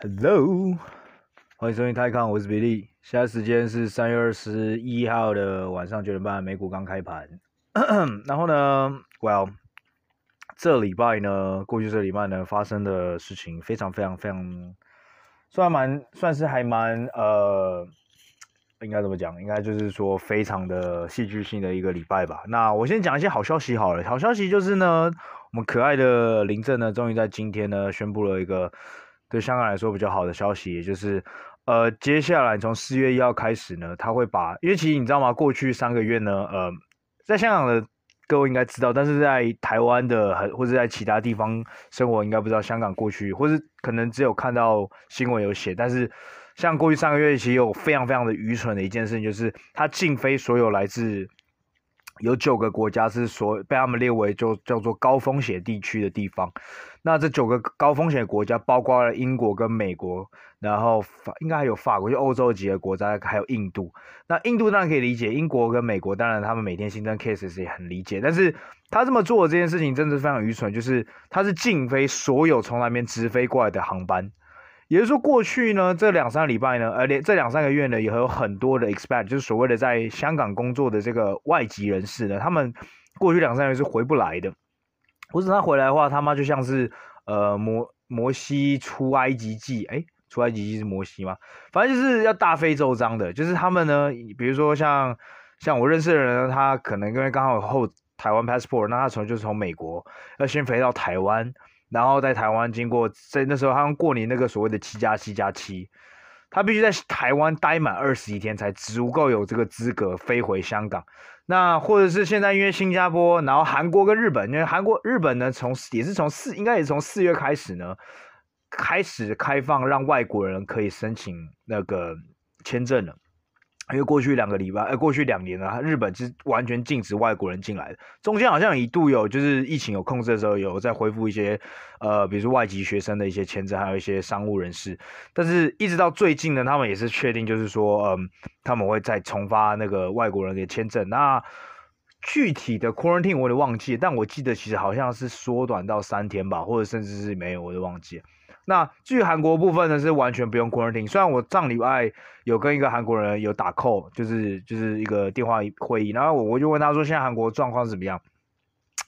Hello，欢迎收听泰康，我是比利。现在时间是三月二十一号的晚上九点半，美股刚开盘。然后呢，Well，这礼拜呢，过去这礼拜呢，发生的事情非常非常非常，算蛮算是还蛮呃，应该怎么讲？应该就是说非常的戏剧性的一个礼拜吧。那我先讲一些好消息好了。好消息就是呢，我们可爱的林正呢，终于在今天呢，宣布了一个。对香港来说比较好的消息，也就是，呃，接下来从四月一号开始呢，他会把，因为其实你知道吗？过去三个月呢，呃，在香港的各位应该知道，但是在台湾的或者在其他地方生活应该不知道，香港过去或是可能只有看到新闻有写，但是像过去三个月其实有非常非常的愚蠢的一件事情，就是他禁飞所有来自。有九个国家是说被他们列为就叫做高风险地区的地方，那这九个高风险国家包括了英国跟美国，然后法应该还有法国，就欧洲几个国家，还有印度。那印度当然可以理解，英国跟美国当然他们每天新增 cases 也很理解，但是他这么做的这件事情真的是非常愚蠢，就是他是禁飞所有从那边直飞过来的航班。也就是说，过去呢，这两三个礼拜呢，而且这两三个月呢，也有很多的 expat，就是所谓的在香港工作的这个外籍人士呢，他们过去两三个月是回不来的。或者他回来的话，他妈就像是呃摩摩西出埃及记，哎，出埃及记是摩西吗？反正就是要大费周章的。就是他们呢，比如说像像我认识的人呢，他可能因为刚好有后台湾 passport，那他从就是从美国要先飞到台湾。然后在台湾经过，在那时候他们过年那个所谓的七加七加七，他必须在台湾待满二十一天才足够有这个资格飞回香港。那或者是现在因为新加坡，然后韩国跟日本，因为韩国日本呢从也是从四，应该也是从四月开始呢，开始开放让外国人可以申请那个签证了。因为过去两个礼拜，呃，过去两年呢，日本是完全禁止外国人进来的。中间好像一度有，就是疫情有控制的时候，有在恢复一些，呃，比如说外籍学生的一些签证，还有一些商务人士。但是一直到最近呢，他们也是确定，就是说，嗯，他们会再重发那个外国人的签证。那具体的 quarantine 我也忘记，但我记得其实好像是缩短到三天吧，或者甚至是没有，我都忘记。那至于韩国部分呢，是完全不用 quarantine。虽然我上礼拜有跟一个韩国人有打 call，就是就是一个电话会议，然后我我就问他说，现在韩国状况怎么样？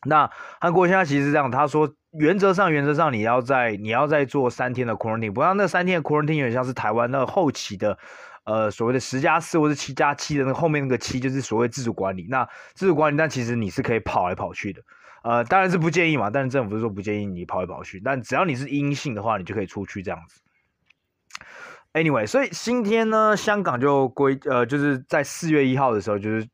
那韩国现在其实是这样，他说原则上原则上你要在你要再做三天的 quarantine，不像那三天的 quarantine 有点像是台湾那后期的呃所谓的十加四或者七加七的那后面那个七就是所谓自主管理。那自主管理，但其实你是可以跑来跑去的。呃，当然是不建议嘛，但是政府是说不建议你跑来跑去，但只要你是阴性的话，你就可以出去这样子。Anyway，所以今天呢，香港就归呃，就是在四月一号的时候，就是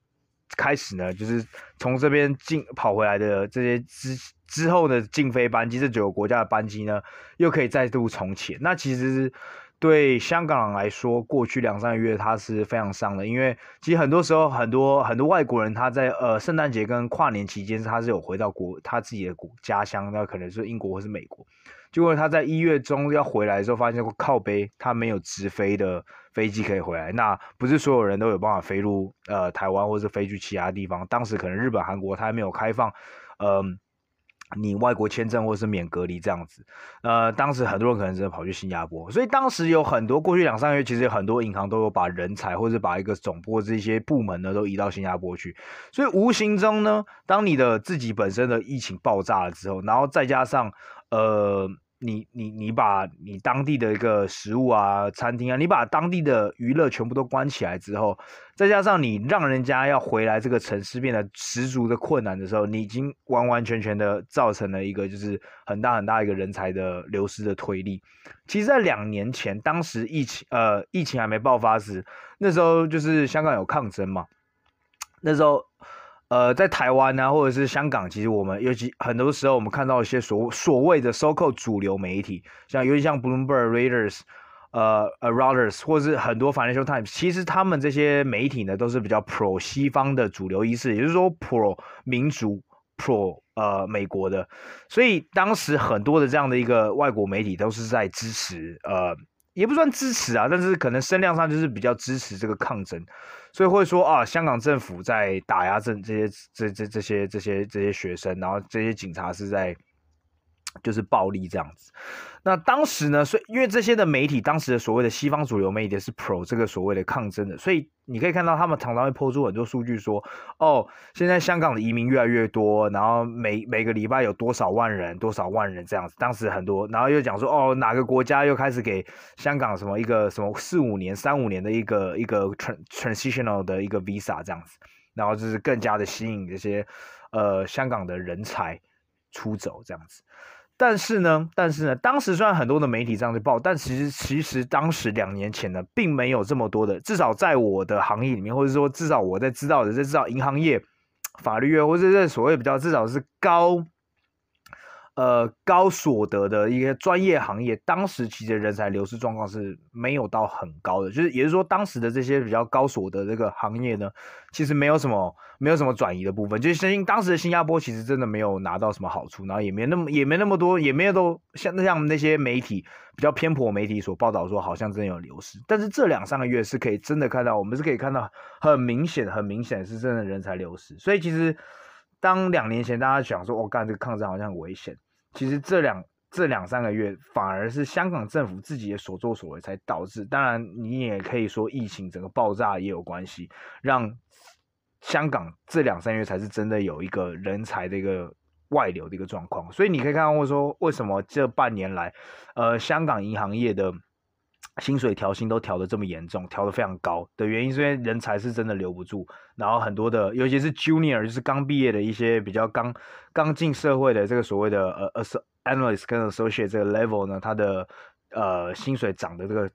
开始呢，就是从这边进跑回来的这些之之后的禁飞班机，这九个国家的班机呢，又可以再度重启。那其实。对香港来说，过去两三个月他是非常伤的，因为其实很多时候很多很多外国人他在呃圣诞节跟跨年期间他是有回到国他自己的国家乡，那可能是英国或是美国，结果他在一月中要回来的时候，发现靠背他没有直飞的飞机可以回来，那不是所有人都有办法飞入呃台湾或是飞去其他地方，当时可能日本、韩国他还没有开放，嗯、你外国签证或是免隔离这样子，呃，当时很多人可能真的跑去新加坡，所以当时有很多过去两三个月，其实有很多银行都有把人才或者把一个总部这些部门呢都移到新加坡去，所以无形中呢，当你的自己本身的疫情爆炸了之后，然后再加上呃。你你你把你当地的一个食物啊、餐厅啊，你把当地的娱乐全部都关起来之后，再加上你让人家要回来这个城市变得十足的困难的时候，你已经完完全全的造成了一个就是很大很大一个人才的流失的推力。其实，在两年前，当时疫情呃疫情还没爆发时，那时候就是香港有抗争嘛，那时候。呃，在台湾啊，或者是香港，其实我们尤其很多时候，我们看到一些所所谓的 so-called 主流媒体，像尤其像 Bloomberg、Reuters，呃呃 Reuters，或者是很多 Financial Times，其实他们这些媒体呢，都是比较 pro 西方的主流意识，也就是说 pro 民族、pro 呃美国的，所以当时很多的这样的一个外国媒体都是在支持呃。也不算支持啊，但是可能声量上就是比较支持这个抗争，所以会说啊，香港政府在打压这这些这这这些这些这些学生，然后这些警察是在就是暴力这样子。那当时呢，所以因为这些的媒体，当时的所谓的西方主流媒体是 pro 这个所谓的抗争的，所以你可以看到他们常常会抛出很多数据说，哦，现在香港的移民越来越多，然后每每个礼拜有多少万人，多少万人这样子。当时很多，然后又讲说，哦，哪个国家又开始给香港什么一个什么四五年、三五年的一个一个 transitional 的一个 visa 这样子，然后就是更加的吸引这些呃香港的人才出走这样子。但是呢，但是呢，当时虽然很多的媒体这样去报，但其实其实当时两年前呢，并没有这么多的，至少在我的行业里面，或者说至少我在知道的，在知道银行业、法律业，或者在所谓比较至少是高。呃，高所得的一些专业行业，当时其实人才流失状况是没有到很高的，就是也是说，当时的这些比较高所得这个行业呢，其实没有什么没有什么转移的部分，就是相信当时的新加坡其实真的没有拿到什么好处，然后也没那么也没那么多，也没有都像像那些媒体比较偏颇媒体所报道说，好像真有流失，但是这两三个月是可以真的看到，我们是可以看到很明显很明显是真的人才流失，所以其实当两年前大家想说，我、干这个抗争好像很危险。其实这两这两三个月，反而是香港政府自己的所作所为才导致。当然，你也可以说疫情整个爆炸也有关系，让香港这两三月才是真的有一个人才的一个外流的一个状况。所以你可以看到，说为什么这半年来，呃，香港银行业的。薪水调薪都调得这么严重，调得非常高的原因，是因为人才是真的留不住。然后很多的，尤其是 junior，就是刚毕业的一些比较刚刚进社会的这个所谓的呃 analyst 跟 associate 这个 level 呢，它的呃薪水涨的这个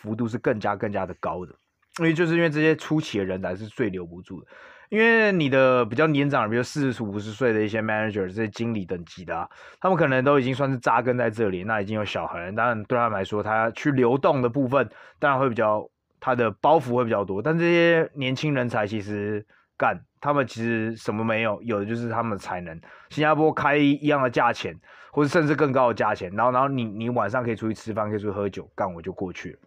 幅度是更加更加的高的。因为就是因为这些初期的人才是最留不住的。因为你的比较年长，比如四十五十岁的一些 manager，这些经理等级的啊，他们可能都已经算是扎根在这里，那已经有小孩了。当然对他们来说，他去流动的部分当然会比较，他的包袱会比较多。但这些年轻人才其实干，他们其实什么没有，有的就是他们的才能。新加坡开一样的价钱，或者甚至更高的价钱，然后然后你你晚上可以出去吃饭，可以出去喝酒，干我就过去了。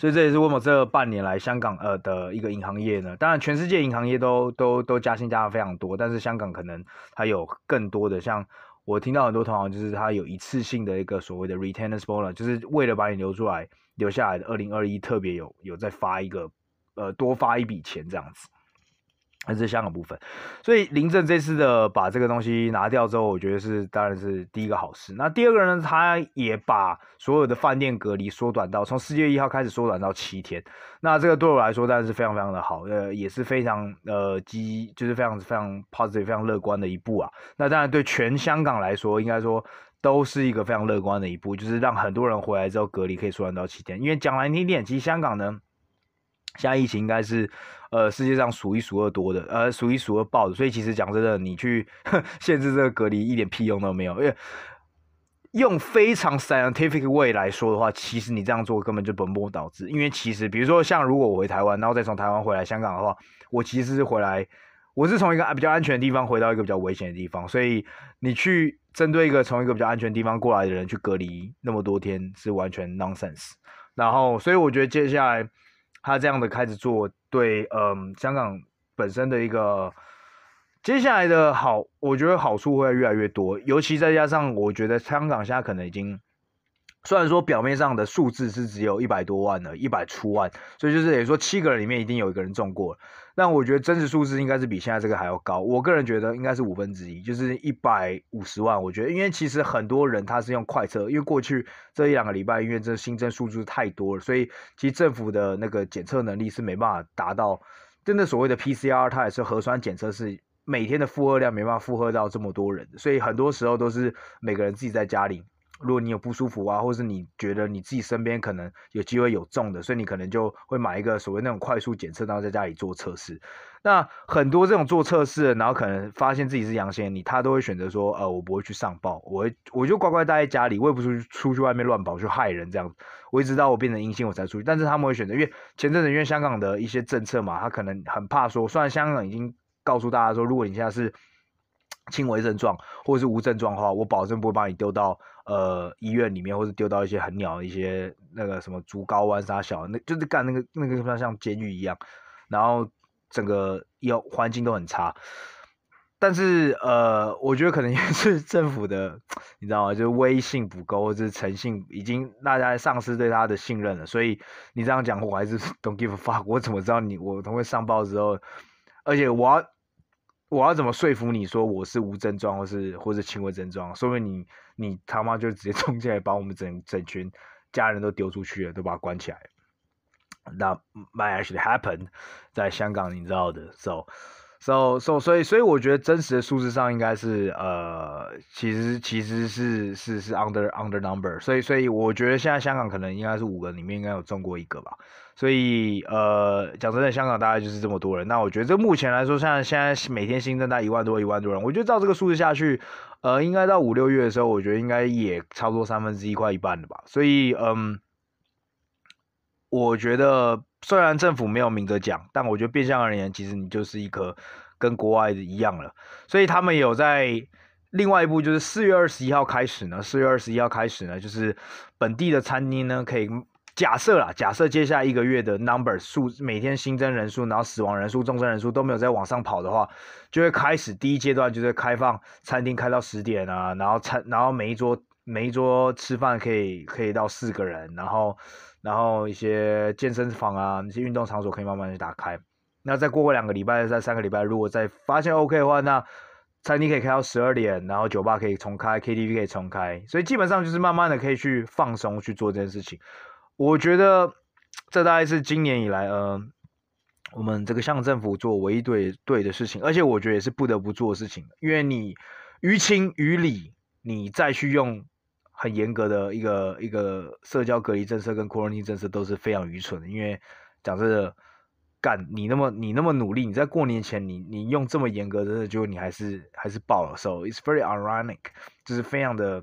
所以这也是为什么这半年来香港呃的一个银行业呢，当然全世界银行业都都都加薪加的非常多，但是香港可能它有更多的，像我听到很多同行就是他有一次性的一个所谓的 retainers bonus，就是为了把你留出来留下来的，二零二一特别有有再发一个呃多发一笔钱这样子。还是香港部分，所以林郑这次的把这个东西拿掉之后，我觉得是当然是第一个好事。那第二个呢，他也把所有的饭店隔离缩短到从四月一号开始缩短到七天。那这个对我来说当然是非常非常的好，呃，也是非常呃积，就是非常非常 positive、非常乐观的一步啊。那当然对全香港来说，应该说都是一个非常乐观的一步，就是让很多人回来之后隔离可以缩短到七天。因为讲难听点，其实香港呢。现在疫情应该是，呃，世界上数一数二多的，呃，数一数二爆的，所以其实讲真的，你去 限制这个隔离一点屁用都没有，因为用非常 scientific way 来说的话，其实你这样做根本就本末倒置。因为其实，比如说像如果我回台湾，然后再从台湾回来香港的话，我其实是回来，我是从一个比较安全的地方回到一个比较危险的地方，所以你去针对一个从一个比较安全的地方过来的人去隔离那么多天，是完全 nonsense。然后，所以我觉得接下来。他这样的开始做，对，嗯，香港本身的一个接下来的好，我觉得好处会越来越多，尤其再加上，我觉得香港现在可能已经，虽然说表面上的数字是只有一百多万了，一百出万，所以就是等于说七个人里面一定有一个人中过了。但我觉得真实数字应该是比现在这个还要高，我个人觉得应该是五分之一，就是一百五十万。我觉得，因为其实很多人他是用快测，因为过去这一两个礼拜，因为这新增数字太多了，所以其实政府的那个检测能力是没办法达到真的所谓的 PCR，它也是核酸检测是每天的负荷量没办法负荷到这么多人，所以很多时候都是每个人自己在家里。如果你有不舒服啊，或是你觉得你自己身边可能有机会有中的，所以你可能就会买一个所谓那种快速检测，然后在家里做测试。那很多这种做测试，然后可能发现自己是阳性，你他都会选择说，呃，我不会去上报，我我就乖乖待在家里，我也不出去出去外面乱跑去害人这样。我一直到我变成阴性我才出去，但是他们会选择，因为前阵子因为香港的一些政策嘛，他可能很怕说，虽然香港已经告诉大家说，如果你现在是。轻微症状或者是无症状的话，我保证不会把你丢到呃医院里面，或者丢到一些很鸟的一些那个什么竹篙湾啥小，那就是干那个那个像监狱一样，然后整个要环境都很差。但是呃，我觉得可能也是 政府的，你知道吗？就是威信不够，或者是诚信已经大家丧失对他的信任了。所以你这样讲，我还是 don't give a fuck。我怎么知道你？我等会上报之后，而且我我要怎么说服你说我是无症状，或是或者轻微症状？说明你你他妈就直接 冲进来把我们整整群家人都丢出去了，都把他关起来。那 might actually happen 在香港，你知道的，so。so so 所以所以我觉得真实的数字上应该是呃其实其实是是是 under under number，所以所以我觉得现在香港可能应该是五个里面应该有中过一个吧，所以呃讲真的香港大概就是这么多人，那我觉得这目前来说像现在每天新增大概一万多一万多人，我觉得照这个数字下去，呃应该到五六月的时候，我觉得应该也差不多三分之一快一半了吧，所以嗯我觉得。虽然政府没有明着讲，但我觉得变相而言，其实你就是一颗跟国外的一样了。所以他们有在另外一步，就是四月二十一号开始呢，四月二十一号开始呢，就是本地的餐厅呢，可以假设啦，假设接下来一个月的 number 数，每天新增人数，然后死亡人数、重症人数都没有再往上跑的话，就会开始第一阶段就是开放餐厅开到十点啊，然后餐，然后每一桌每一桌吃饭可以可以到四个人，然后。然后一些健身房啊，那些运动场所可以慢慢去打开。那再过个两个礼拜，再三个礼拜，如果再发现 OK 的话，那餐厅可以开到十二点，然后酒吧可以重开，KTV 可以重开。所以基本上就是慢慢的可以去放松去做这件事情。我觉得这大概是今年以来，呃，我们这个乡政府做唯一对对的事情，而且我觉得也是不得不做的事情，因为你于情于理，你再去用。很严格的一个一个社交隔离政策跟 quarantine 政策都是非常愚蠢的，因为讲真的，干你那么你那么努力，你在过年前你你用这么严格真的，结果你还是还是爆了，so it's very ironic，就是非常的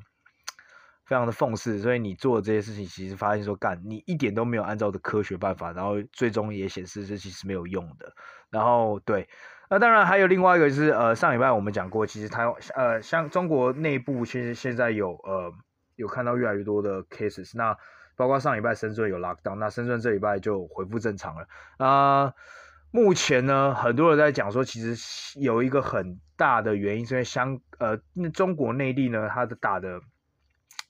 非常的讽刺，所以你做的这些事情，其实发现说干你一点都没有按照的科学办法，然后最终也显示这其实没有用的，然后对，那当然还有另外一个就是呃上礼拜我们讲过，其实台湾呃像中国内部其实现在有呃。有看到越来越多的 cases，那包括上礼拜深圳有 lockdown，那深圳这礼拜就恢复正常了。啊、目前呢，很多人在讲说，其实有一个很大的原因，是因为香呃中国内地呢，它的打的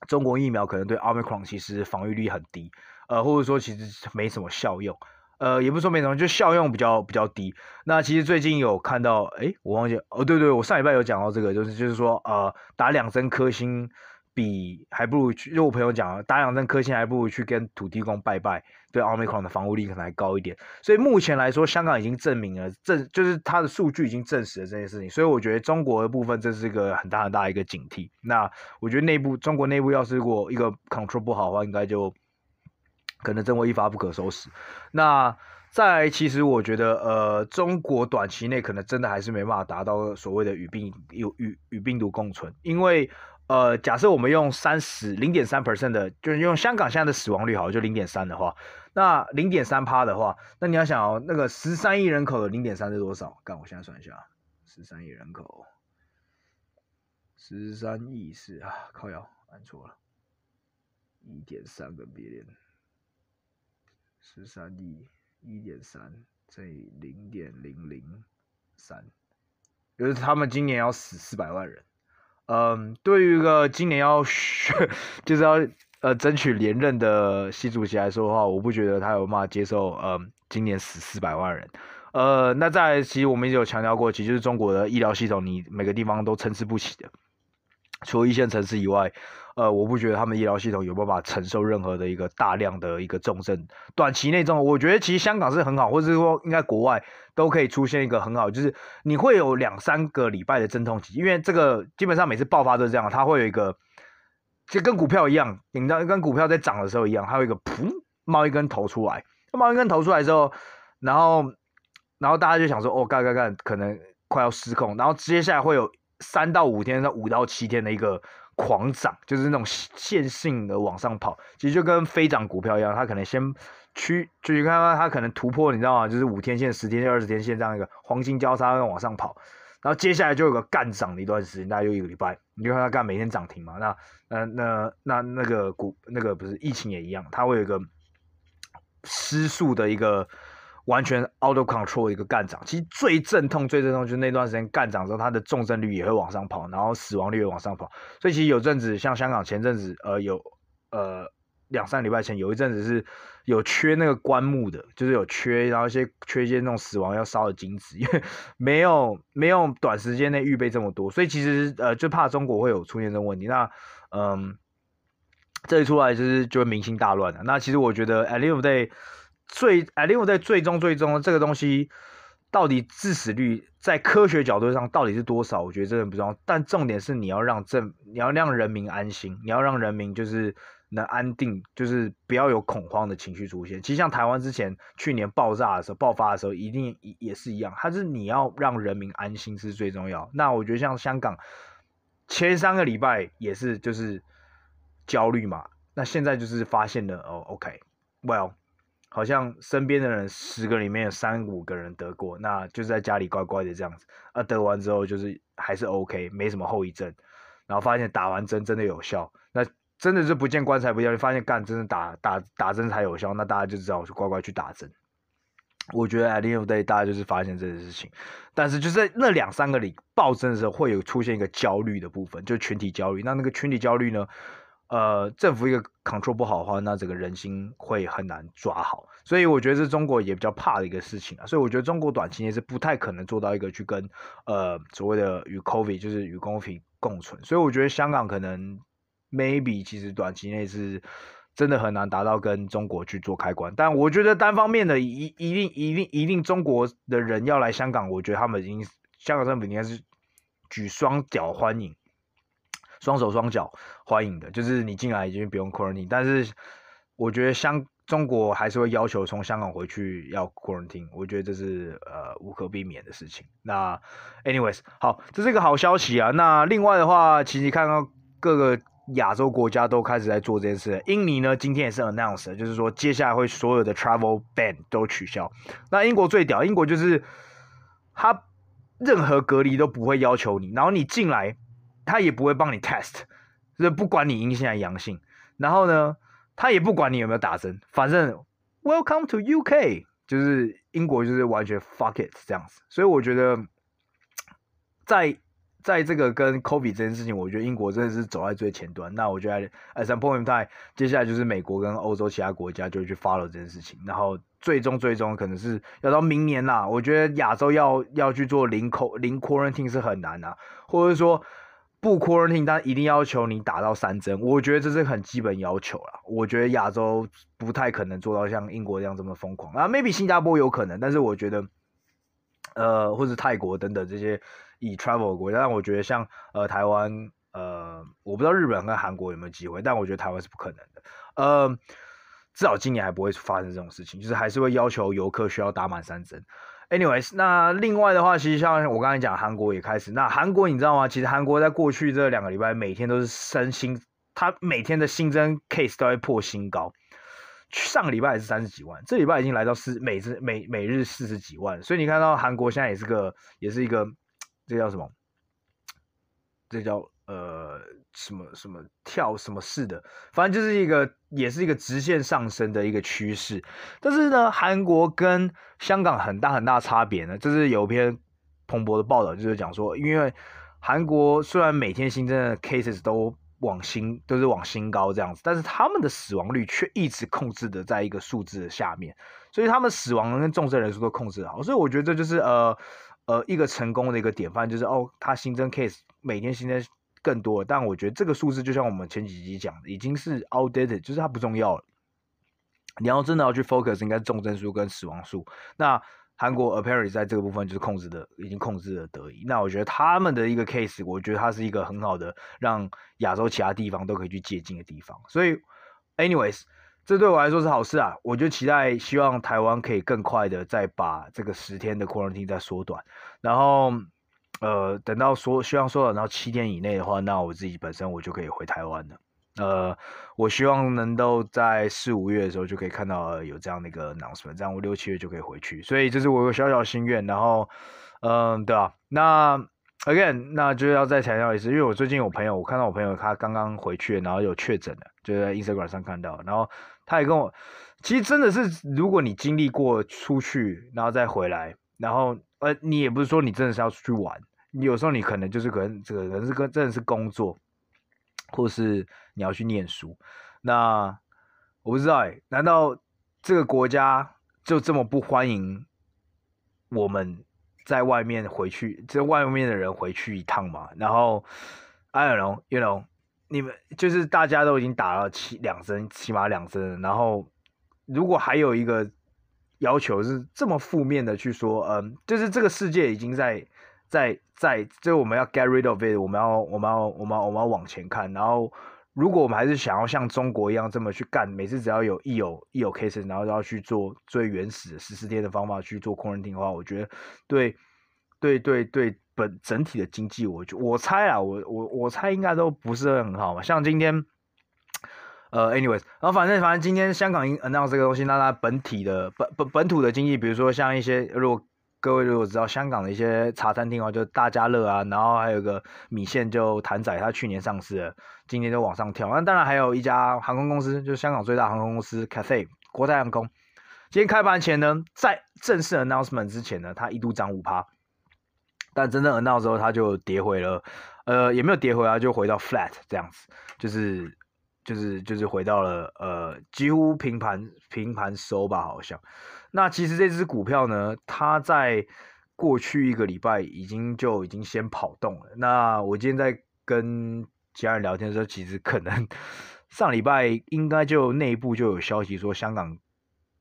中国疫苗可能对 Omicron 其实防御力很低，呃，或者说其实没什么效用，呃，也不说没什么，就效用比较比较低。那其实最近有看到，诶，我忘记哦，对对，我上礼拜有讲到这个，就是就是说，呃，打两针科兴。比还不如去，就我朋友讲，打两针科兴还不如去跟土地公拜拜，对奥密克戎的防护力可能还高一点。所以目前来说，香港已经证明了，证就是它的数据已经证实了这件事情。所以我觉得中国的部分这是一个很大很大的一个警惕。那我觉得内部中国内部要是如果一个 control 不好的话，应该就可能真会一发不可收拾。那再其实我觉得，呃，中国短期内可能真的还是没办法达到所谓的与病有与与病毒共存，因为。呃，假设我们用三十零点三 percent 的，就是用香港现在的死亡率好，就零点三的话，那零点三趴的话，那你要想哦，那个十三亿人口的零点三是多少？干，我现在算一下，十三亿人口，十三亿是啊，靠腰按错了，一点三个别连，十三亿一点三乘以零点零零三，就是他们今年要死四百万人。嗯，对于一个今年要选，就是要呃争取连任的习主席来说的话，我不觉得他有办法接受，嗯，今年死四百万人。呃，那在其实我们也有强调过，其实就是中国的医疗系统，你每个地方都参差不齐的，除一线城市以外。呃，我不觉得他们医疗系统有办法承受任何的一个大量的一个重症，短期内重，我觉得其实香港是很好，或者是说应该国外都可以出现一个很好，就是你会有两三个礼拜的阵痛期，因为这个基本上每次爆发都是这样，它会有一个，就跟股票一样，你知道跟股票在涨的时候一样，它有一个噗冒一根头出来，冒一根头出来之后，然后然后大家就想说，哦，干干干，可能快要失控，然后接下来会有三到五天到五到七天的一个。狂涨就是那种线性的往上跑，其实就跟飞涨股票一样，它可能先趋，就是看到它可能突破，你知道吗？就是五天线、十天线、二十天线这样一个黄金交叉往上跑，然后接下来就有个干涨的一段时间，大概有一个礼拜，你就看它干每天涨停嘛。那那那那那个股那个不是疫情也一样，它会有一个失速的一个完全 out of control 一个干涨。其实最阵痛、最阵痛就是那段时间干涨之后，它的重症率也会往上跑，然后死亡率也往上跑。所以其实有阵子，像香港前阵子，呃，有呃两三礼拜前有一阵子是有缺那个棺木的，就是有缺，然后一些缺一些那种死亡要烧的金纸，因为 没有没有短时间内预备这么多，所以其实呃就怕中国会有出现这种问题。那嗯。这一出来就是就会民心大乱了。那其实我觉得诶 live day 最 at the end of the day 最终最终这个东西到底致死率在科学角度上到底是多少？我觉得真的不重要。但重点是你要让政，你要让人民安心，你要让人民就是能安定，就是不要有恐慌的情绪出现。其实像台湾之前去年爆炸的时候、爆发的时候，一定也是一样。它是你要让人民安心是最重要。那我觉得像香港前三个礼拜也是就是。焦虑嘛，那现在就是发现了哦，OK，Well，好像身边的人十个里面有三五个人得过，那就是在家里乖乖的这样子，啊，得完之后就是还是 OK，没什么后遗症，然后发现打完针真的有效，那真的是不见棺材不掉泪，发现干真的打打打针才有效，那大家就知道我就乖乖去打针。我觉得 at the end of day 大家就是发现这件事情，但是就在那两三个里暴增的时候，会有出现一个焦虑的部分，就群体焦虑，那那个群体焦虑呢？呃，政府一个 control 不好的话，那这个人心会很难抓好，所以我觉得是中国也比较怕的一个事情啊。所以我觉得中国短期内是不太可能做到一个去跟呃所谓的与 COVID 就是与 COVID 共存。所以我觉得香港可能 maybe 其实短期内是真的很难达到跟中国去做开关。但我觉得单方面的一一定一定一定中国的人要来香港，我觉得他们已经香港政府应该是举双脚欢迎。双手双脚欢迎的，就是你进来已经不用 quarantine，但是我觉得香中国还是会要求从香港回去要 quarantine，我觉得这是呃无可避免的事情。那 anyways，好，这是一个好消息啊。那另外的话，其实看到各个亚洲国家都开始在做这件事。印尼呢，今天也是 announce，就是说接下来会所有的 travel ban 都取消。那英国最屌，英国就是他任何隔离都不会要求你，然后你进来。他也不会帮你 test，就是不管你阴性还是阳性，然后呢，他也不管你有没有打针，反正 Welcome to UK，就是英国就是完全 fuck it 这样子，所以我觉得在在这个跟 COVID 这件事情，我觉得英国真的是走在最前端。那我觉得 at some point in time，接下来就是美国跟欧洲其他国家就去 follow 这件事情，然后最终最终可能是要到明年啦。我觉得亚洲要要去做零口零 quarantine 是很难啊，或者说。不 quarantine，但一定要求你打到三针，我觉得这是很基本要求啦。我觉得亚洲不太可能做到像英国这样这么疯狂啊，maybe 新加坡有可能，但是我觉得，呃，或者泰国等等这些以 travel 国家，但我觉得像呃台湾，呃，我不知道日本跟韩国有没有机会，但我觉得台湾是不可能的，呃，至少今年还不会发生这种事情，就是还是会要求游客需要打满三针。Anyways，那另外的话，其实像我刚才讲，韩国也开始。那韩国你知道吗？其实韩国在过去这两个礼拜，每天都是升新，它每天的新增 case 都会破新高。上个礼拜也是三十几万，这礼拜已经来到四每日每每日四十几万。所以你看到韩国现在也是个，也是一个，这叫什么？这叫呃。什么什么跳什么似的，反正就是一个，也是一个直线上升的一个趋势。但是呢，韩国跟香港很大很大差别呢，就是有篇彭博的报道，就是讲说，因为韩国虽然每天新增的 cases 都往新都是往新高这样子，但是他们的死亡率却一直控制的在一个数字的下面，所以他们死亡跟重症人数都控制好。所以我觉得这就是呃呃一个成功的一个典范，就是哦，他新增 case 每天新增。更多，但我觉得这个数字就像我们前几集讲的，已经是 outdated，就是它不重要了。你要真的要去 focus，应该是重症数跟死亡数。那韩国 apparently 在这个部分就是控制的，已经控制的得宜。那我觉得他们的一个 case，我觉得它是一个很好的让亚洲其他地方都可以去借鉴的地方。所以，anyways，这对我来说是好事啊。我就期待，希望台湾可以更快的再把这个十天的 quarantine 再缩短，然后。呃，等到说希望说等到七天以内的话，那我自己本身我就可以回台湾了。呃，我希望能够在四五月的时候就可以看到有这样的一个 announcement，这样我六七月就可以回去。所以这是我有小小心愿。然后，嗯、对啊，那 again，那就要再强调一次，因为我最近有朋友，我看到我朋友他刚刚回去，然后有确诊了，就在 Instagram 上看到，然后他也跟我，其实真的是，如果你经历过出去，然后再回来，然后呃，你也不是说你真的是要出去玩，你有时候你可能就是可能这个人是跟真的是工作，或是你要去念书，那我不知道哎，难道这个国家就这么不欢迎我们？在外面回去，这外面的人回去一趟嘛。然后，I don't know，you know，你们就是大家都已经打了七两针，起码两针。然后，如果还有一个要求是这么负面的去说，嗯，就是这个世界已经在在在，就我们要 get rid of it，我们要我们要我们要我们要往前看，然后。如果我们还是想要像中国一样这么去干，每次只要有一有一有 cases，然后都要去做最原始的十四天的方法去做 quarantine 的话，我觉得对对对对本整体的经济，我就我猜啊，我我我猜应该都不是很好嘛。像今天，呃，anyways，然后反正反正今天香港已经 announce 这个东西，那它本体的本本本土的经济，比如说像一些如果。各位如果知道香港的一些茶餐厅哦，就大家乐啊，然后还有个米线就谭仔，它去年上市了，今年就往上跳。那当然还有一家航空公司，就是香港最大航空公司 Cathay 国泰航空。今天开盘前呢，在正式 announcement 之前呢，它一度涨五趴，但真正 announce 之后，它就跌回了，呃，也没有跌回来，就回到 flat 这样子，就是就是就是回到了呃几乎平盘平盘收吧，好像。那其实这只股票呢，它在过去一个礼拜已经就已经先跑动了。那我今天在跟其他人聊天的时候，其实可能上礼拜应该就内部就有消息说，香港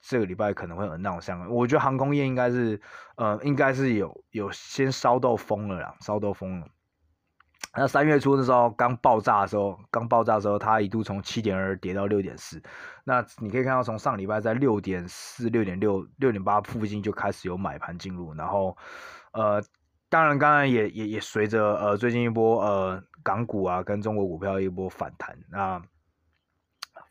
这个礼拜可能会有闹上。我觉得航空业应该是，呃，应该是有有先烧到疯了啦，烧到疯了。那三月初的时候刚爆炸的时候，刚爆炸的时候，它一度从七点二跌到六点四。那你可以看到，从上礼拜在六点四、六点六、六点八附近就开始有买盘进入，然后，呃，当然，刚刚也也也随着呃最近一波呃港股啊跟中国股票一波反弹，那，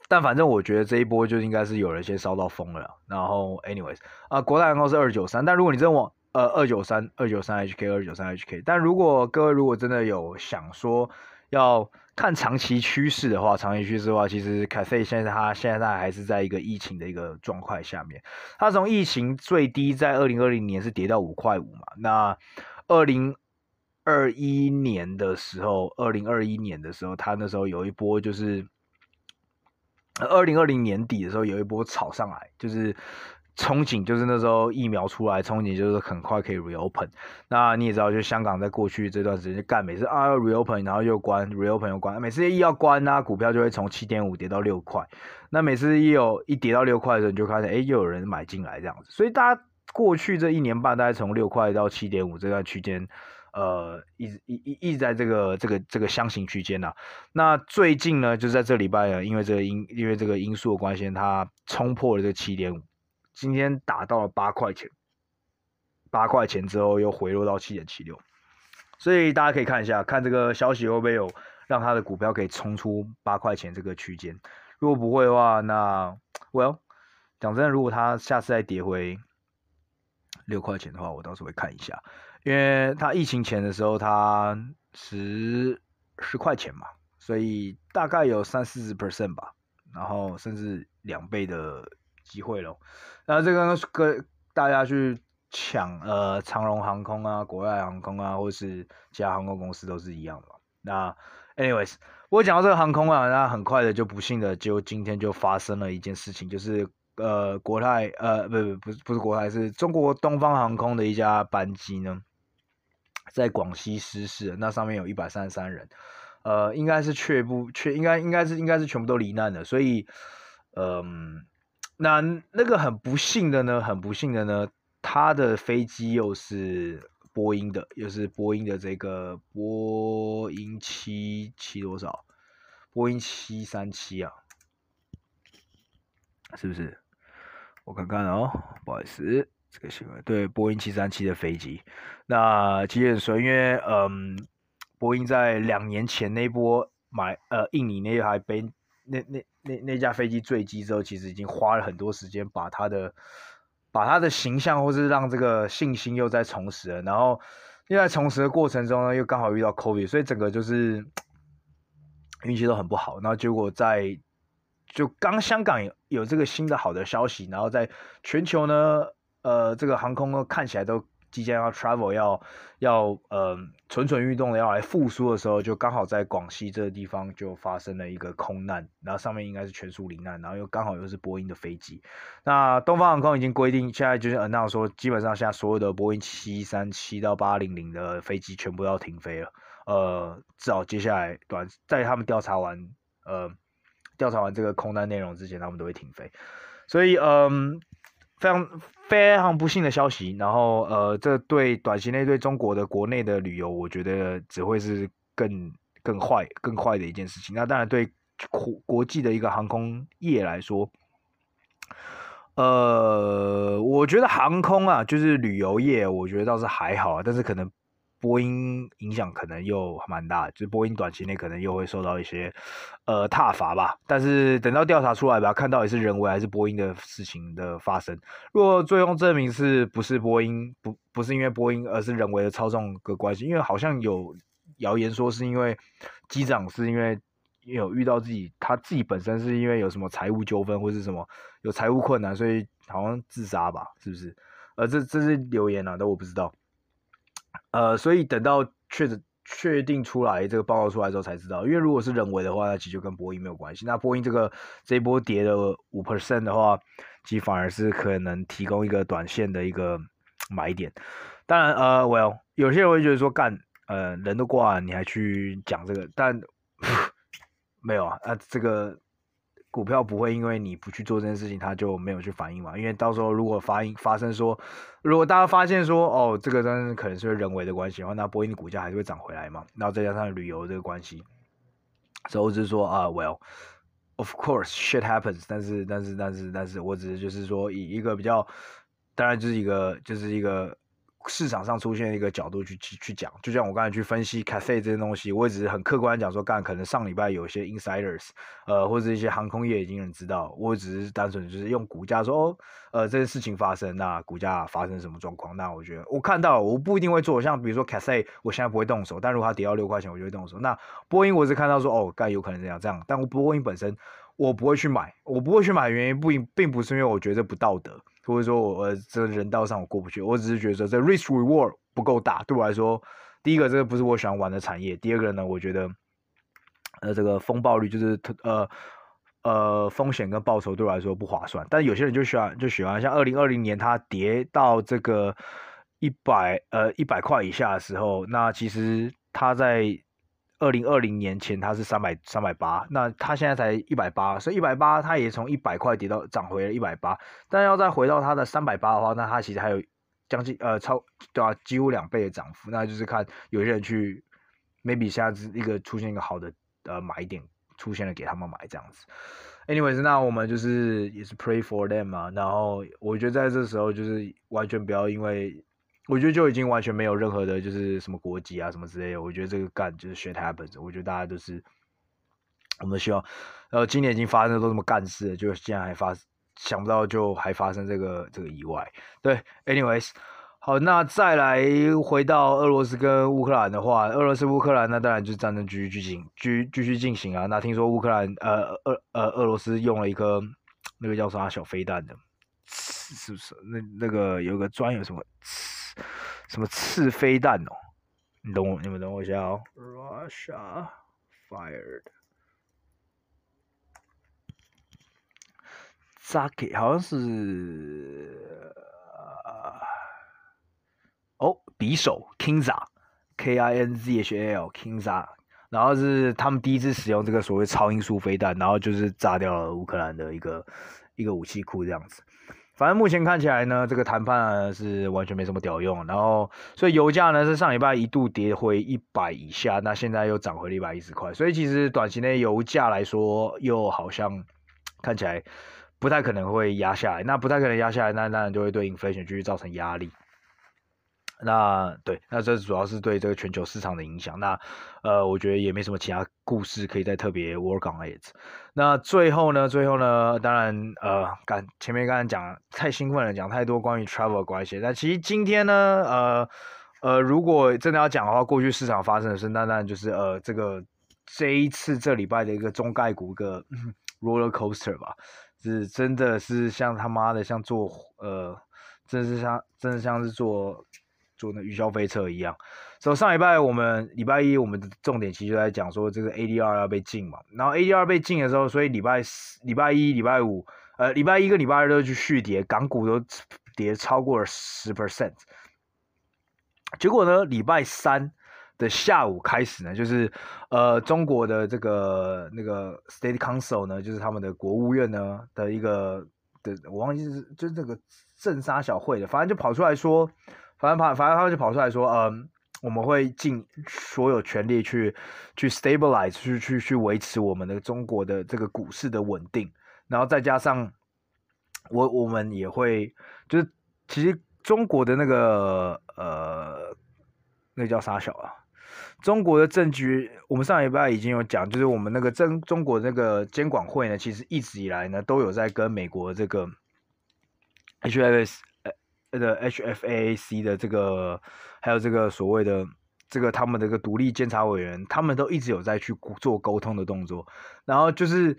但反正我觉得这一波就应该是有人先烧到疯了。然后，anyways，啊、国泰航空是二九三，但如果你真往呃，二九三二九三 HK 二九三 HK，但如果各位如果真的有想说要看长期趋势的话，长期趋势的话，其实 Cathay 现在它现在还是在一个疫情的一个状况下面，它从疫情最低在二零二零年是跌到五块五嘛，那二零二一年的时候，二零二一年的时候，它那时候有一波就是二零二零年底的时候有一波炒上来，就是。憧憬就是那时候疫苗出来，憧憬就是很快可以 reopen。那你也知道，就香港在过去这段时间干，每次啊 reopen，然后又关，reopen 又关，每次一要关，那股票就会从七点五跌到六块。那每次一有一跌到六块的时候，你就开始哎，又有人买进来这样子。所以大家过去这一年半，大概从六块到七点五这段区间，呃，一直一一一直在这个这个这个箱型区间呐。那最近呢，就在这礼拜呢，因为这个因因为这个因素的关系，它冲破了这七点五。今天打到了八块钱，八块钱之后又回落到七点七六，所以大家可以看一下，看这个消息会不会有让它的股票可以冲出八块钱这个区间。如果不会的话，那 Well，讲真的，如果它下次再跌回六块钱的话，我倒是会看一下，因为它疫情前的时候它十十块钱嘛，所以大概有三四十 percent 吧，然后甚至两倍的机会咯。那这个跟大家去抢呃长荣航空啊、国泰航空啊，或是其他航空公司都是一样的。那 anyways，我讲到这个航空啊，那很快的就不幸的就今天就发生了一件事情，就是呃国泰呃不不不是不是国泰，是中国东方航空的一家班机呢，在广西失事，那上面有一百三十三人，呃应该是全部全应该应该是应该是全部都罹难的，所以嗯。那那个很不幸的呢，很不幸的呢，他的飞机又是波音的，又是波音的这个波音七七多少？波音七三七啊，是不是？我看看哦，不好意思，这个新闻对波音七三七的飞机，那其实很衰，因为嗯，波音在两年前那波买呃印尼那台飞。那那那那架飞机坠机之后，其实已经花了很多时间把他的把他的形象，或是让这个信心又再重拾了。然后又在重拾的过程中呢，又刚好遇到 COVID，所以整个就是运气都很不好。然后结果在就刚香港有有这个新的好的消息，然后在全球呢，呃，这个航空呢看起来都。即将要 travel 要要呃蠢蠢欲动的要来复苏的时候，就刚好在广西这个地方就发生了一个空难，然后上面应该是全数罹难，然后又刚好又是波音的飞机。那东方航空已经规定，现在就是嗯，那说，基本上现在所有的波音七三七到八零零的飞机全部要停飞了。呃，至少接下来短在他们调查完呃调查完这个空难内容之前，他们都会停飞。所以嗯。非常非常不幸的消息，然后呃，这对短期内对中国的国内的旅游，我觉得只会是更更坏、更坏的一件事情。那当然对国国际的一个航空业来说，呃，我觉得航空啊，就是旅游业，我觉得倒是还好，但是可能。波音影响可能又蛮大，就是波音短期内可能又会受到一些呃踏伐吧。但是等到调查出来吧，看到底是人为还是波音的事情的发生。如果最终证明是不是波音，不不是因为波音，而是人为的操纵的关系，因为好像有谣言说是因为机长是因为有遇到自己他自己本身是因为有什么财务纠纷或是什么有财务困难，所以好像自杀吧，是不是？呃，这这是留言啊，但我不知道。呃，所以等到确诊确定出来这个报告出来之后才知道，因为如果是人为的话，那其实就跟波音没有关系。那波音这个这一波跌了五 percent 的话，其实反而是可能提供一个短线的一个买点。当然，呃，Well，有些人会觉得说，干，呃，人都挂了，你还去讲这个？但 没有啊，那，这个。股票不会因为你不去做这件事情，它就没有去反应嘛？因为到时候如果发应发生说，如果大家发现说，哦，这个真的可能是人为的关系的话，那波音的股价还是会涨回来嘛？然后再加上旅游这个关系，所以我只是说啊，Well，of course shit happens，但是但是但是但是我只是就是说以一个比较，当然就是一个就是一个。市场上出现一个角度去去去讲，就像我刚才去分析 Cathay 这些东西，我也只是很客观讲说，干可能上礼拜有一些 insiders，呃，或者一些航空业已经人知道，我只是单纯就是用股价说，哦，呃，这件事情发生，那股价发生什么状况？那我觉得我看到，我不一定会做，像比如说 Cathay，我现在不会动手，但如果它跌到六块钱，我就会动手。那波音我是看到说，哦，干有可能这样这样，但我波音本身我不会去买，我不会去买的原因不并不是因为我觉得不道德。或者说我呃这人道上我过不去，我只是觉得这 risk reward 不够大，对我来说，第一个这个不是我喜欢玩的产业，第二个呢，我觉得呃这个风暴率就是呃呃风险跟报酬对我来说不划算，但有些人就喜欢就喜欢，像二零二零年它跌到这个一百呃一百块以下的时候，那其实它在。二零二零年前它是三百三百八，那它现在才一百八，所以一百八它也从一百块跌到涨回了一百八，但要再回到它的三百八的话，那它其实还有将近呃超对啊几乎两倍的涨幅，那就是看有些人去 maybe 现在一个出现一个好的呃买点出现了给他们买这样子。Anyways，那我们就是也是 pray for them 嘛，然后我觉得在这时候就是完全不要因为。我觉得就已经完全没有任何的，就是什么国籍啊什么之类的。我觉得这个干就是 shit happens。我觉得大家都是，我们需要，呃，今年已经发生都这么干事了，就竟然还发，想不到就还发生这个这个意外。对，anyways，好，那再来回到俄罗斯跟乌克兰的话，俄罗斯乌克兰那当然就是战争继续进行，继继续进行啊。那听说乌克兰呃俄呃俄罗斯用了一个那个叫啥小飞弹的，是不是？那那个有个专有什么？什么次飞弹哦？你等我，你们等我一下哦。Russia fired Zaki 好像是哦，匕首 Kinzhal K I N Z H A L Kinzhal 然后是他们第一次使用这个所谓超音速飞弹，然后就是炸掉了乌克兰的一个一个武器库这样子。反正目前看起来呢，这个谈判是完全没什么屌用，然后所以油价呢是上礼拜一度跌回一百以下，那现在又涨回了一百一十块，所以其实短期内油价来说又好像看起来不太可能会压下来，那不太可能压下来，那当然就会对 inflation 继续造成压力。那对，那这主要是对这个全球市场的影响。那呃，我觉得也没什么其他故事可以再特别 work on it。那最后呢，最后呢，当然呃，刚前面刚才讲太兴奋了，讲太多关于 travel 的关系。那其实今天呢，呃呃，如果真的要讲的话，过去市场发生的事，那当然就是呃，这个这一次这礼拜的一个中概股一个 roller coaster 吧，是真的是像他妈的像坐呃，真是像真的像是坐做那云霄飞车一样。所以上礼拜我们礼拜一我们的重点其实就在讲说这个 ADR 要被禁嘛，然后 ADR 被禁的时候，所以礼拜四、礼拜一、礼拜五，呃，礼拜一跟礼拜二都去续跌，港股都跌超过了十 percent。结果呢，礼拜三的下午开始呢，就是呃，中国的这个那个 State Council 呢，就是他们的国务院呢的一个的，我忘记是就是这个政杀小会的，反正就跑出来说，反正跑，反正他就跑出来说，嗯，我们会尽所有全力去去 stabilize，去去去维持我们的中国的这个股市的稳定，然后再加上我我们也会就是其实。中国的那个呃，那个叫啥小啊？中国的政局，我们上礼拜已经有讲，就是我们那个中中国那个监管会呢，其实一直以来呢都有在跟美国这个 HFS 的 HFAAC 的这个，还有这个所谓的这个他们的一个独立监察委员，他们都一直有在去做沟通的动作，然后就是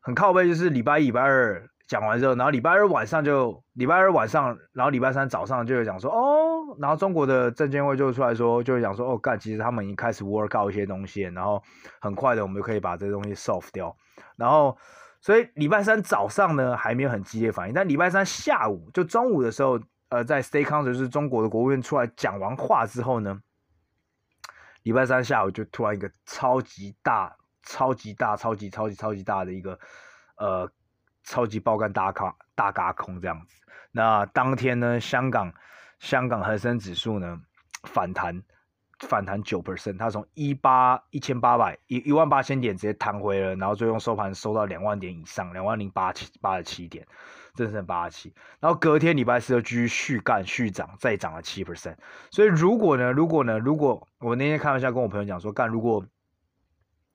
很靠背，就是礼拜一、礼拜二。讲完之后，然后礼拜二晚上就礼拜二晚上，然后礼拜三早上就会讲说哦，然后中国的证监会就出来说，就讲说哦，干，其实他们已经开始 work out 一些东西，然后很快的我们就可以把这些东西 solve 掉。然后所以礼拜三早上呢还没有很激烈反应，但礼拜三下午就中午的时候，呃，在 State Council 就是中国的国务院出来讲完话之后呢，礼拜三下午就突然一个超级大、超级大、超级超级超级大的一个呃。超级爆肝大咖大嘎空这样子，那当天呢，香港香港恒生指数呢反弹反弹九 percent，它从一八一千八百一一万八千点直接弹回了，然后最终收盘收到两万点以上，两万零八七八十七点，正是八十七。然后隔天礼拜四又继续续干续涨，再涨了七 percent。所以如果呢，如果呢，如果我那天开玩笑跟我朋友讲说，干如果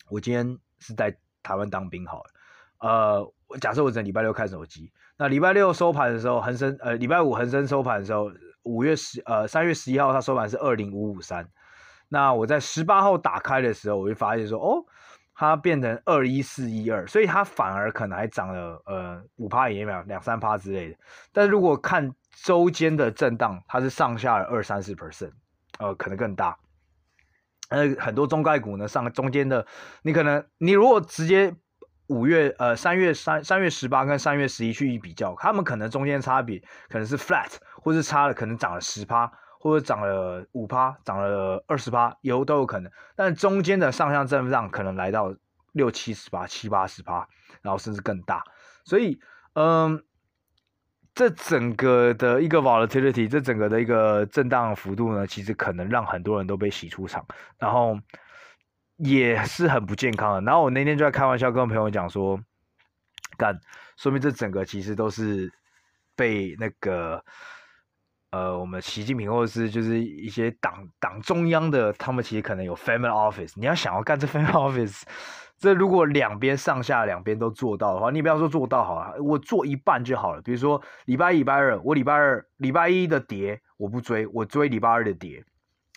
我今天是在台湾当兵好了，呃。假设我整礼拜六看手机，那礼拜六收盘的时候，恒生呃礼拜五恒生收盘的时候，五月十呃三月十一号它收盘是二零五五三，那我在十八号打开的时候，我就发现说哦，它变成二一四一二，所以它反而可能还涨了呃五趴也没有两三趴之类的。但是如果看周间的震荡，它是上下二三四 percent，呃可能更大。呃很多中概股呢上中间的，你可能你如果直接。五月呃三月三三月十八跟三月十一去一比较，他们可能中间差别可能是 flat，或是差了可能涨了十趴，或者涨了五趴，涨了二十趴，有都有可能。但中间的上下震荡可能来到六七十趴、七八十趴，然后甚至更大。所以嗯，这整个的一个 volatility，这整个的一个震荡幅度呢，其实可能让很多人都被洗出场，然后。也是很不健康的。然后我那天就在开玩笑跟朋友讲说，干，说明这整个其实都是被那个呃，我们习近平或者是就是一些党党中央的，他们其实可能有 family office。你要想要干这 family office，这如果两边上下两边都做到的话，你不要说做到好了，我做一半就好了。比如说礼拜一、礼拜二，我礼拜二、礼拜一的跌我不追，我追礼拜二的跌。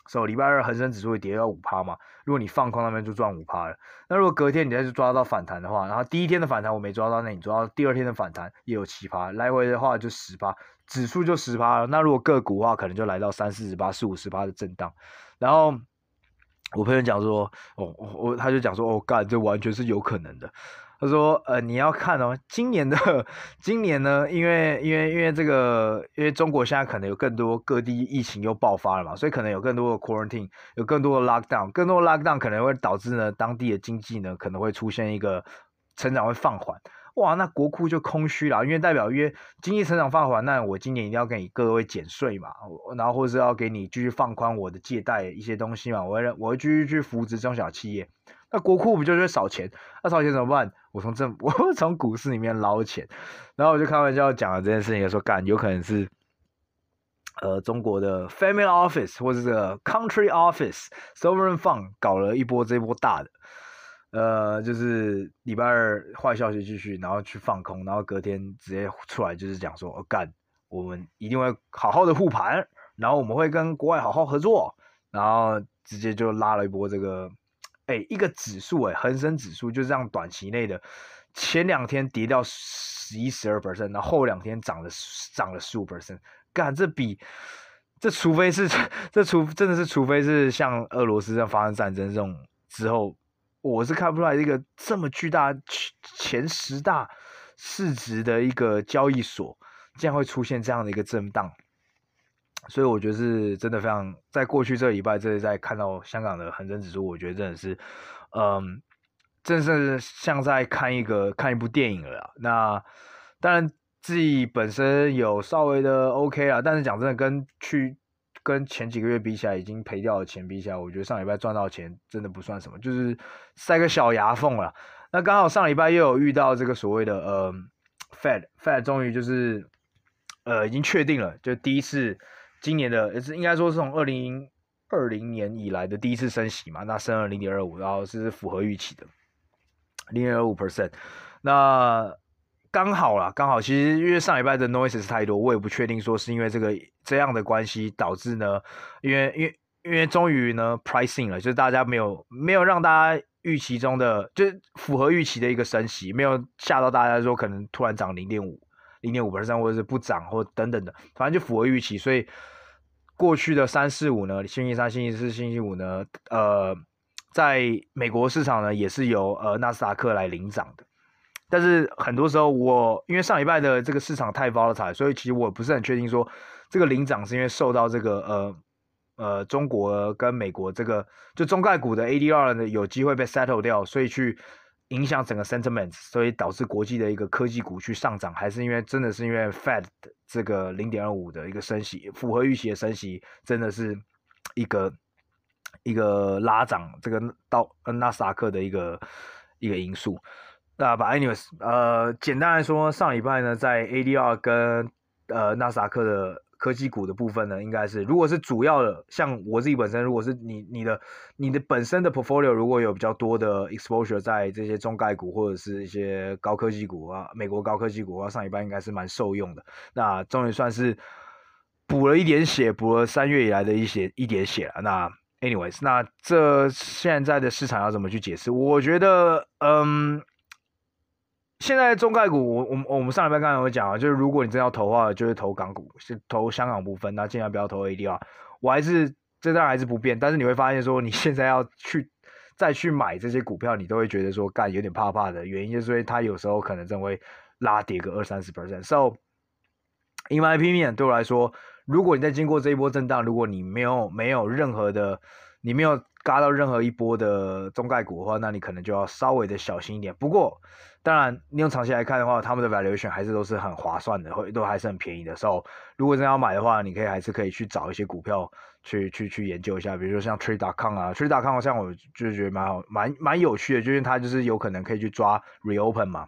所以礼拜二恒生指数会跌到五趴嘛？如果你放空那边就赚五趴了。那如果隔天你再去抓到反弹的话，然后第一天的反弹我没抓到，那你抓到第二天的反弹也有七趴，来回的话就十趴，指数就十趴了。那如果个股的话，可能就来到三四十八、四五十八的震荡。然后我朋友讲说，哦，我他就讲说，哦，干，这完全是有可能的。他说：“呃，你要看哦，今年的今年呢，因为因为因为这个，因为中国现在可能有更多各地疫情又爆发了嘛，所以可能有更多的 quarantine，有更多的 lockdown，更多的 lockdown 可能会导致呢当地的经济呢可能会出现一个成长会放缓。哇，那国库就空虚了，因为代表因为经济成长放缓，那我今年一定要给你各位减税嘛，然后或者是要给你继续放宽我的借贷一些东西嘛，我会我会继续去扶持中小企业。”那国库不就是少钱？那少钱怎么办？我从政，我从股市里面捞钱，然后我就开玩笑讲了这件事情，说干有可能是，呃，中国的 family office 或者是 country office sovereign fund 搞了一波这一波大的，呃，就是礼拜二坏消息继续，然后去放空，然后隔天直接出来就是讲说，哦干，我们一定会好好的护盘。然后我们会跟国外好好合作，然后直接就拉了一波这个，哎，一个指数哎，恒生指数就这样短期内的前两天跌掉十一十二 percent，然后后两天涨了涨了十五 percent，干这比这除非是 这除真的是除非是像俄罗斯这样发生战争这种之后，我是看不出来一个这么巨大前十大市值的一个交易所，竟然会出现这样的一个震荡。所以我觉得是真的非常，在过去这个礼拜，这里在看到香港的恒生指数，我觉得真的是，嗯，真是像在看一个看一部电影了。那当然自己本身有稍微的 OK 啦，但是讲真的，跟去跟前几个月比起来，已经赔掉的钱比起来，我觉得上礼拜赚到钱真的不算什么，就是塞个小牙缝了。那刚好上礼拜又有遇到这个所谓的呃，Fed Fed 终于就是呃已经确定了，就第一次。今年的也是应该说是从二零二零年以来的第一次升息嘛，那升了零点二五，然后是符合预期的零点二五 percent，那刚好啦，刚好其实因为上礼拜的 noises 太多，我也不确定说是因为这个这样的关系导致呢，因为因为因为终于呢 pricing 了，就是大家没有没有让大家预期中的就是符合预期的一个升息，没有吓到大家说可能突然涨零点五。零点五 percent 或者是不涨或等等的，反正就符合预期，所以过去的三四五呢，星期三、星期四、星期五呢，呃，在美国市场呢也是由呃纳斯达克来领涨的。但是很多时候我因为上礼拜的这个市场太包了彩所以其实我不是很确定说这个领涨是因为受到这个呃呃中国跟美国这个就中概股的 ADR 呢有机会被 settle 掉，所以去。影响整个 sentiment，所以导致国际的一个科技股去上涨，还是因为真的是因为 Fed 这个零点二五的一个升息，符合预期的升息，真的是一个一个拉涨这个到纳斯达克的一个一个因素。那把 anyways，呃，简单来说，上礼拜呢，在 ADR 跟呃纳斯达克的。科技股的部分呢，应该是如果是主要的，像我自己本身，如果是你你的你的本身的 portfolio 如果有比较多的 exposure 在这些中概股或者是一些高科技股啊，美国高科技股啊，上礼拜应该是蛮受用的。那终于算是补了一点血，补了三月以来的一些一点血了。那 anyways，那这现在的市场要怎么去解释？我觉得，嗯。现在中概股，我我我们上礼拜刚才有讲啊，就是如果你真要投的话，就是投港股，是投香港部分，那尽量不要投 ADR。我还是这当然还是不变，但是你会发现说，你现在要去再去买这些股票，你都会觉得说，干有点怕怕的，原因就是因为它有时候可能真会拉跌个二三十 percent。So in my opinion，对我来说，如果你在经过这一波震荡，如果你没有没有任何的，你没有嘎到任何一波的中概股的话，那你可能就要稍微的小心一点。不过，当然，你用长期来看的话，他们的 valuation 还是都是很划算的，会都还是很便宜的。所以，如果真要买的话，你可以还是可以去找一些股票去去去研究一下，比如说像 Trade.com 啊，Trade.com 好像我就觉得蛮好，蛮蛮有趣的，就是它就是有可能可以去抓 reopen 嘛。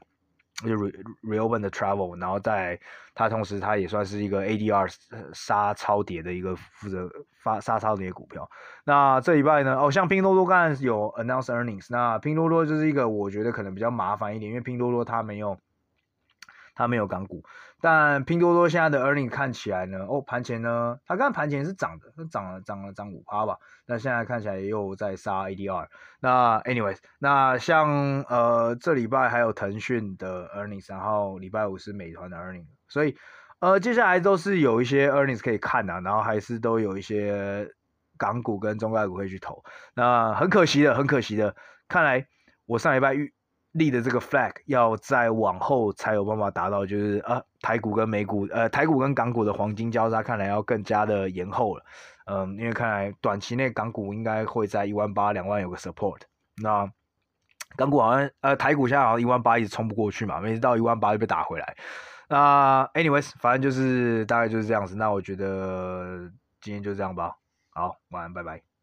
就 re reopen 的 travel，然后在它同时它也算是一个 ADR 杀超跌的一个负责发杀超跌股票。那这礼拜呢，哦，像拼多多刚才有 announce earnings，那拼多多就是一个我觉得可能比较麻烦一点，因为拼多多它没有。它没有港股，但拼多多现在的 earnings 看起来呢，哦，盘前呢，它刚盘前是涨的，涨了涨了涨五趴吧，那现在看起来又在杀 ADR。那 anyways，那像呃这礼拜还有腾讯的 earnings，然后礼拜五是美团的 earnings，所以呃接下来都是有一些 earnings 可以看的，然后还是都有一些港股跟中概股可以去投。那很可惜的，很可惜的，看来我上礼拜预。立的这个 flag 要再往后才有办法达到，就是啊台股跟美股，呃台股跟港股的黄金交叉，看来要更加的延后了。嗯，因为看来短期内港股应该会在一万八两万有个 support。那港股好像呃台股现在好像一万八一直冲不过去嘛，每次到一万八就被打回来。那 anyways，反正就是大概就是这样子。那我觉得今天就这样吧。好，晚安，拜拜。